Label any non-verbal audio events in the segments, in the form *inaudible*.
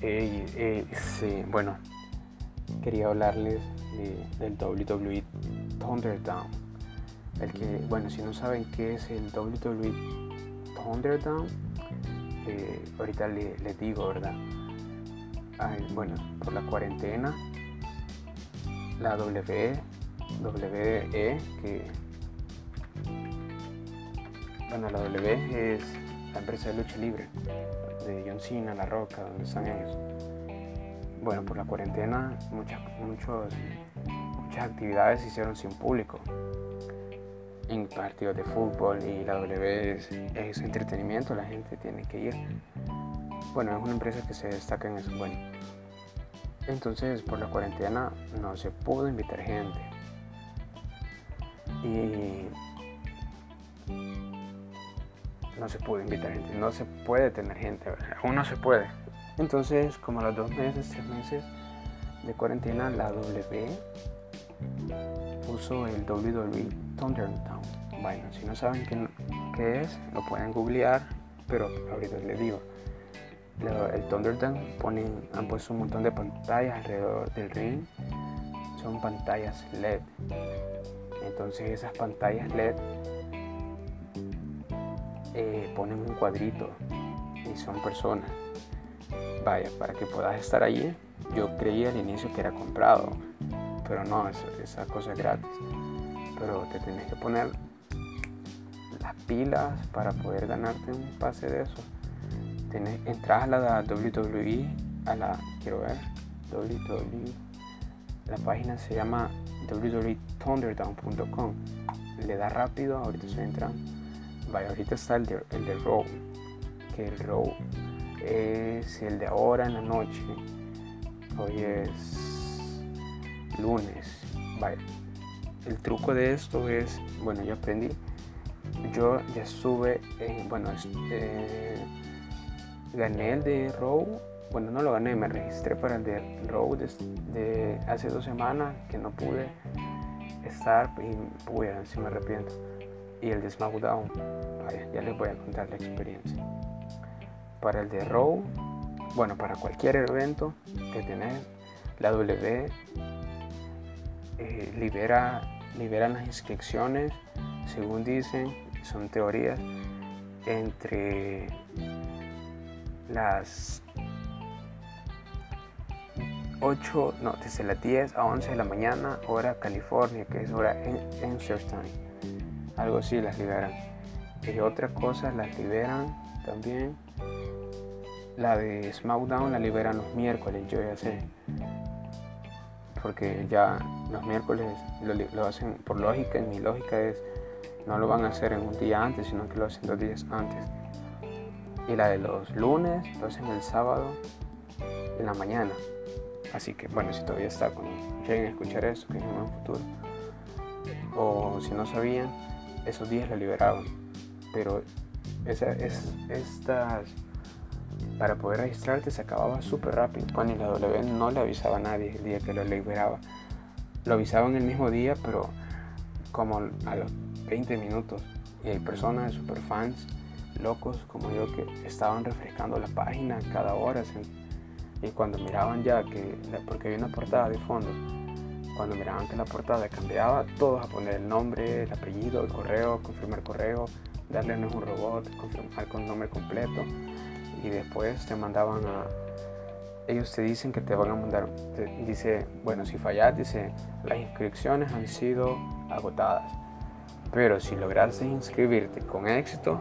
sí, bueno, quería hablarles del WWE Thunderdown. El que, bueno, si no saben qué es el WWE Thunderdown, eh, ahorita les digo, ¿verdad? bueno, por la cuarentena, la WWE, WE, que, bueno, la W es la empresa de lucha libre de John Cena, La Roca, donde están ellos. Bueno, por la cuarentena muchas, muchos, muchas actividades se hicieron sin público. En partidos de fútbol y la W es, es entretenimiento, la gente tiene que ir. Bueno, es una empresa que se destaca en eso. Bueno, entonces por la cuarentena no se pudo invitar gente. Y no se pudo invitar gente, no se puede tener gente, aún no se puede. Entonces, como a los dos meses, tres meses de cuarentena, la W puso el WWE Thunderdown. Bueno, si no saben qué, es, lo pueden googlear, pero ahorita les digo. El Thunderdown ponen, han puesto un montón de pantallas alrededor del ring. Son pantallas LED. Entonces esas pantallas LED eh, ponen un cuadrito y son personas. Vaya, para que puedas estar allí, yo creía al inicio que era comprado, pero no, esa cosa es gratis. Pero te tienes que poner las pilas para poder ganarte un pase de eso. Tienes, entras a la WWE, a la, quiero ver, WWE, la página se llama www.thunderdown.com. Le da rápido, ahorita estoy entrando Vaya, ahorita está el de, el de Row, que el Row es el de ahora en la noche. Hoy es lunes. Vaya, el truco de esto es, bueno, yo aprendí. Yo ya estuve, bueno, eh, gané el de Row. Bueno, no lo gané, me registré para el de Row de, hace dos semanas que no pude estar y pude, si me arrepiento y el de SmackDown. ya les voy a contar la experiencia. Para el de Raw, bueno, para cualquier evento que tenés, la W eh, libera, liberan las inscripciones, según dicen, son teorías, entre las 8, no, desde las 10 a 11 de la mañana, hora California, que es hora en, Time algo así las liberan. Y otras cosas las liberan también. La de SmackDown la liberan los miércoles, yo ya sé. Porque ya los miércoles lo, hacen por lógica, y mi lógica es no lo van a hacer en un día antes, sino que lo hacen dos días antes. Y la de los lunes lo hacen el sábado en la mañana. Así que bueno, si todavía está, cuando lleguen a escuchar esto, que es en un futuro. O si no sabían, esos días la liberaban. Pero esa, es, estas, para poder registrarte se acababa súper rápido. Cuando la W no le avisaba a nadie el día que lo liberaba. Lo avisaban el mismo día, pero como a los 20 minutos. Y hay personas, super fans, locos como yo, que estaban refrescando la página cada hora. Y cuando miraban ya que, porque había una portada de fondo, cuando miraban que la portada cambiaba, todos a poner el nombre, el apellido, el correo, confirmar correo, darle un robot, confirmar con nombre completo y después te mandaban a... Ellos te dicen que te van a mandar, dice, bueno, si fallas, dice, las inscripciones han sido agotadas. Pero si lograste inscribirte con éxito,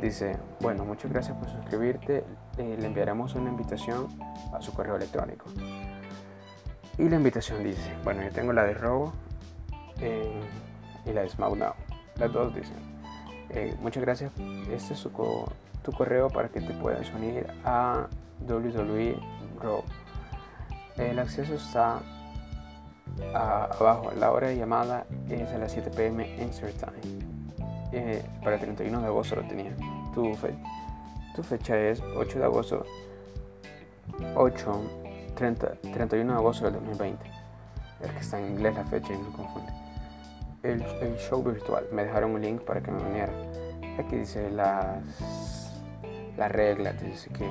dice, bueno, muchas gracias por suscribirte, eh, le enviaremos una invitación a su correo electrónico. Y la invitación dice, bueno, yo tengo la de Robo eh, y la de SmackDown. Las dos dicen, eh, muchas gracias, este es tu correo para que te puedas unir a WWE Raw. El acceso está abajo, la hora de llamada es a las 7 pm Insert Time. Eh, para el 31 de agosto lo tenía. Tu, tu fecha es 8 de agosto 8 31 de agosto del 2020. Es que está en inglés la fecha y me confunde. El, show virtual. Me dejaron un link para que me uniera. Aquí dice las, las reglas. Dice que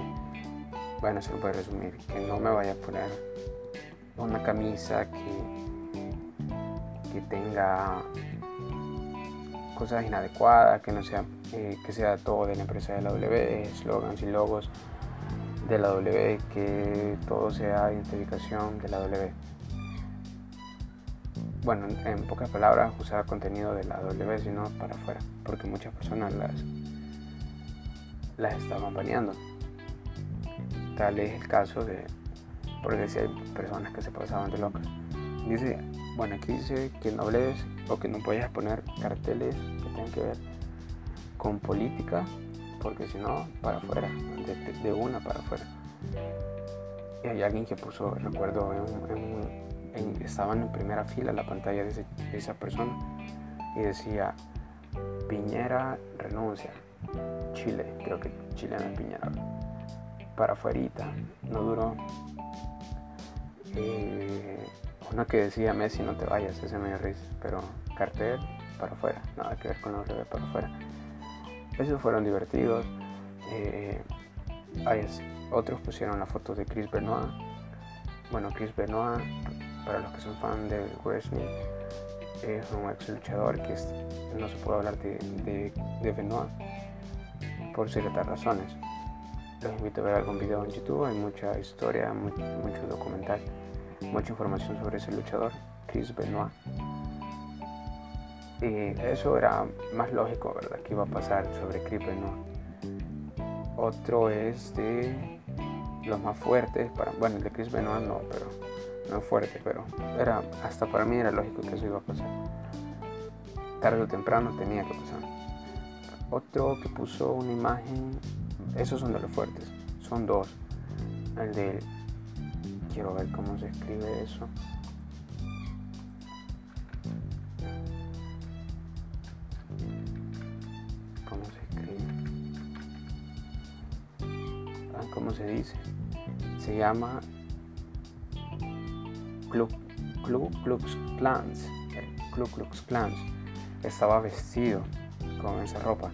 bueno, se lo puede resumir, que no me vaya a poner una camisa que, que tenga cosas inadecuadas, que no sea, eh, que sea todo de la empresa de la W, eslogans y logos de la W, que todo sea identificación de la W. Bueno, en pocas palabras, usar contenido de la W, sino para afuera, porque muchas personas las, las estaban baneando. Tal es el caso de, porque si personas que se pasaban de locas. Dice, bueno, aquí dice que no hables o que no puedes poner carteles que tengan que ver con política porque si no, para afuera, de, una para afuera. Y hay alguien que puso, recuerdo, en, estaban en primera fila la pantalla de, esa persona y decía, Piñera renuncia, Chile, creo que Chile no es Piñera, para afuera, no duró. uno que decía Messi no te vayas, ese me dio risa, pero cartel para afuera, nada que ver con los bebés para afuera. Esos fueron divertidos. Eh, otros pusieron la foto de Chris Benoit. Bueno, Chris Benoit, para los que son fan de wrestling, es un ex luchador que no se puede hablar de, Benoit por ciertas razones. Los invito a ver algún video en YouTube, hay mucha historia, mucho documental, mucha información sobre ese luchador, Chris Benoit. Y eso era más lógico, ¿verdad? Que iba a pasar sobre Creeper, ¿no? Otro es de los más fuertes, para, bueno, el de Chris Benoit no, pero no fuerte, pero era, hasta para mí era lógico que eso iba a pasar. Tarde o temprano tenía que pasar. Otro que puso una imagen, esos son de los fuertes, son dos. El de, quiero ver cómo se escribe eso. Se dice. Se llama Club, Club Klux Klans. Club Klux Klans. Estaba vestido con esa ropa.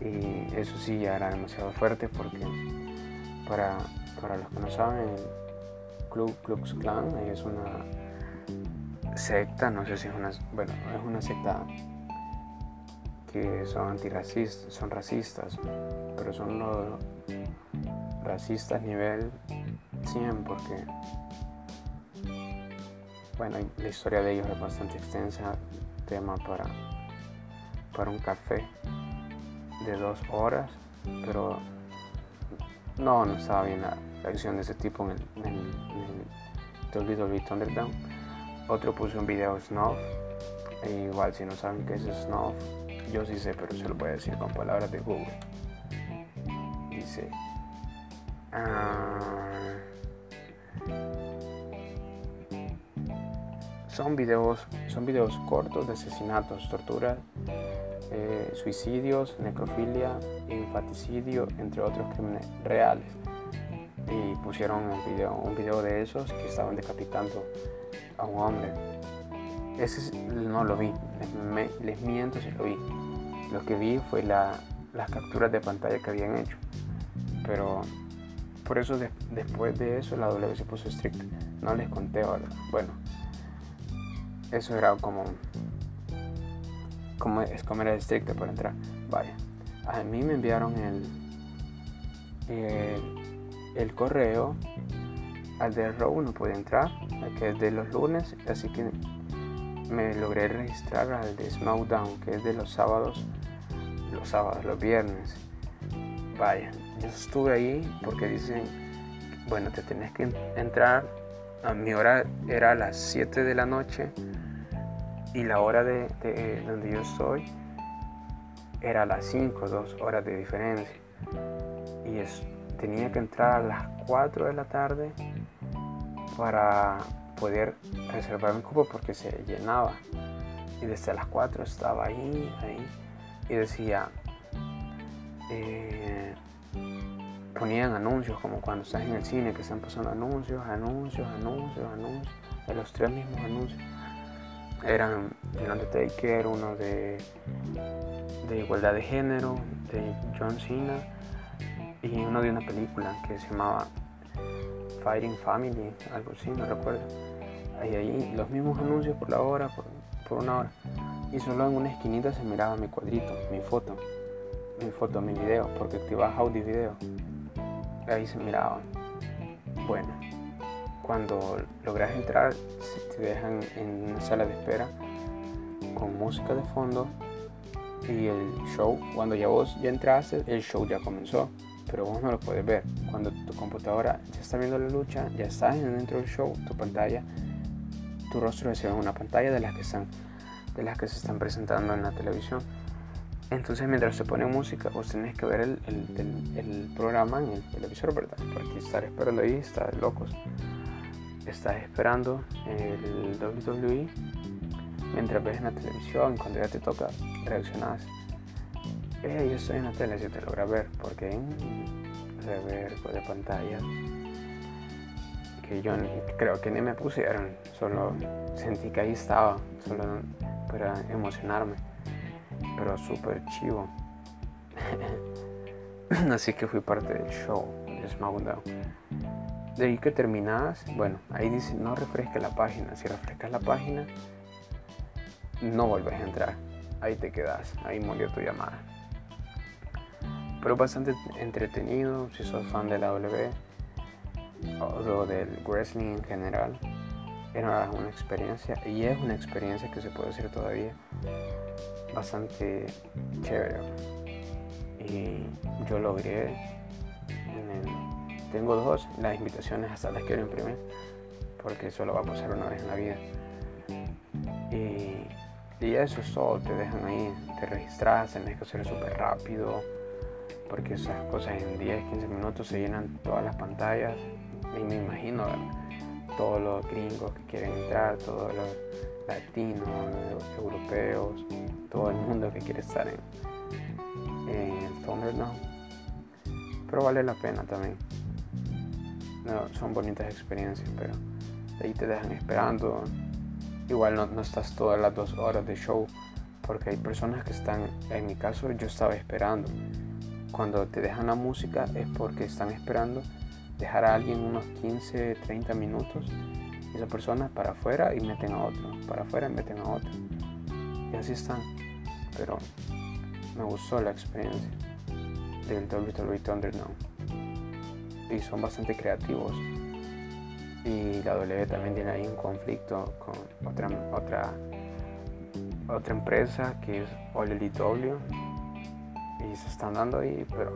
Y eso sí ya era demasiado fuerte porque para, para los que no saben, Club Klux Klan es una secta, no sé si es una, bueno, es una secta que son antirracistas, son racistas, pero son los, racistas nivel 100 porque bueno la historia de ellos es bastante extensa tema para para un café de dos horas pero no no estaba bien la, acción de ese tipo en el, en el, en otro puso un video Snuff e igual si no saben qué es Snuff yo sí sé pero se lo voy a decir con palabras de Google. Dice Ah, son videos, son videos cortos de asesinatos, torturas, eh, suicidios, necrofilia, infanticidio, entre otros crímenes reales. Y pusieron un video, un video de esos que estaban decapitando a un hombre. Ese no lo vi, les, miento si lo vi. Lo que vi fue las capturas de pantalla que habían hecho. Pero por eso después de eso la W se puso estricta. No les conté ahora. Bueno, eso era como, como es como era estricta para entrar. Vaya, a mí me enviaron el, el, correo. Al de Row no pude entrar, que es de los lunes, así que me logré registrar al de SmackDown, que es de los sábados, los sábados, los viernes. Vaya, yo estuve ahí porque dicen, bueno, te tenés que entrar, a mi hora era a las 7 de la noche y la hora de, donde yo estoy era a las 5, dos horas de diferencia. Y es, tenía que entrar a las 4 de la tarde para poder reservar mi cupo porque se llenaba. Y desde las 4 estaba ahí, ahí, y decía, eh, ponían anuncios, como cuando estás en el cine, que están pasando anuncios, anuncios, anuncios, anuncios, de los tres mismos anuncios. Eran el Undertaker, uno de, de igualdad de género, de John Cena, y uno de una película que se llamaba Fighting Family, algo así, no recuerdo. Ahí, ahí los mismos anuncios por la hora, por, por una hora. Y solo en una esquinita se miraba mi cuadrito, mi foto, mi foto, mi video, porque activaba audio y video. Ahí se miraba. Bueno, cuando logras entrar, te dejan en una sala de espera con música de fondo y el show, cuando ya vos ya entraste, el show ya comenzó, pero vos no lo puedes ver. Cuando tu computadora ya está viendo la lucha, ya estás dentro del show, tu pantalla, tu rostro se ve en una pantalla de las que están, de las que se están presentando en la televisión. Entonces mientras se pone música, vos tenés que ver el, el, programa en el televisor, ¿verdad? Porque estar esperando ahí está de locos. Estás esperando el WWE mientras ves en la televisión, cuando ya te toca, reaccionas. Eh, yo estoy en la tele, si te logra ver, porque en rever de pantalla que yo creo que ni me pusieron, solo sentí que ahí estaba, solo para emocionarme, pero súper chivo. *laughs* Así que fui parte del show de SmackDown. De ahí que terminas, bueno, ahí dice no refresques la página, si refrescas la página no vuelves a entrar. Ahí te quedas, ahí murió tu llamada. Pero bastante entretenido, si sos fan de la W o del wrestling en general. Era una experiencia y es una experiencia que se puede hacer todavía bastante chévere. Y yo logré, tengo dos, las invitaciones hasta las quiero imprimir porque solo va a pasar una vez en la vida. Y y eso es todo, te dejan ahí, te registras, tenés que hacer súper rápido, porque esas cosas en 10, 15 minutos se llenan todas las pantallas. Y me imagino todos los gringos que quieren entrar, todos los latinos, europeos, todo el mundo que quiere estar en, en Thunderdome. Pero vale la pena también. son bonitas experiencias, pero ahí te dejan esperando igual no, estás todas las dos horas de show porque hay personas que están, en mi caso yo estaba esperando. Cuando te dejan la música es porque están esperando dejar a alguien unos 15, 30 minutos. Esa persona para afuera y meten a otro, para afuera y meten a otro. Y así están. Pero me gustó la experiencia del WWE Thunderdome. Y son bastante creativos y la W también tiene ahí un conflicto con otra otra otra empresa que es All y se están dando ahí pero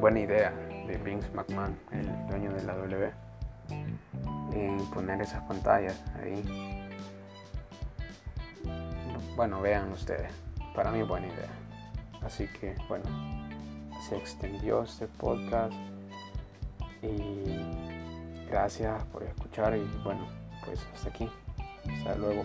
buena idea de Vince McMahon el dueño de la W en poner esas pantallas ahí bueno vean ustedes para mí buena idea así que bueno se extendió este podcast y gracias por escuchar y bueno, pues hasta aquí. Hasta luego.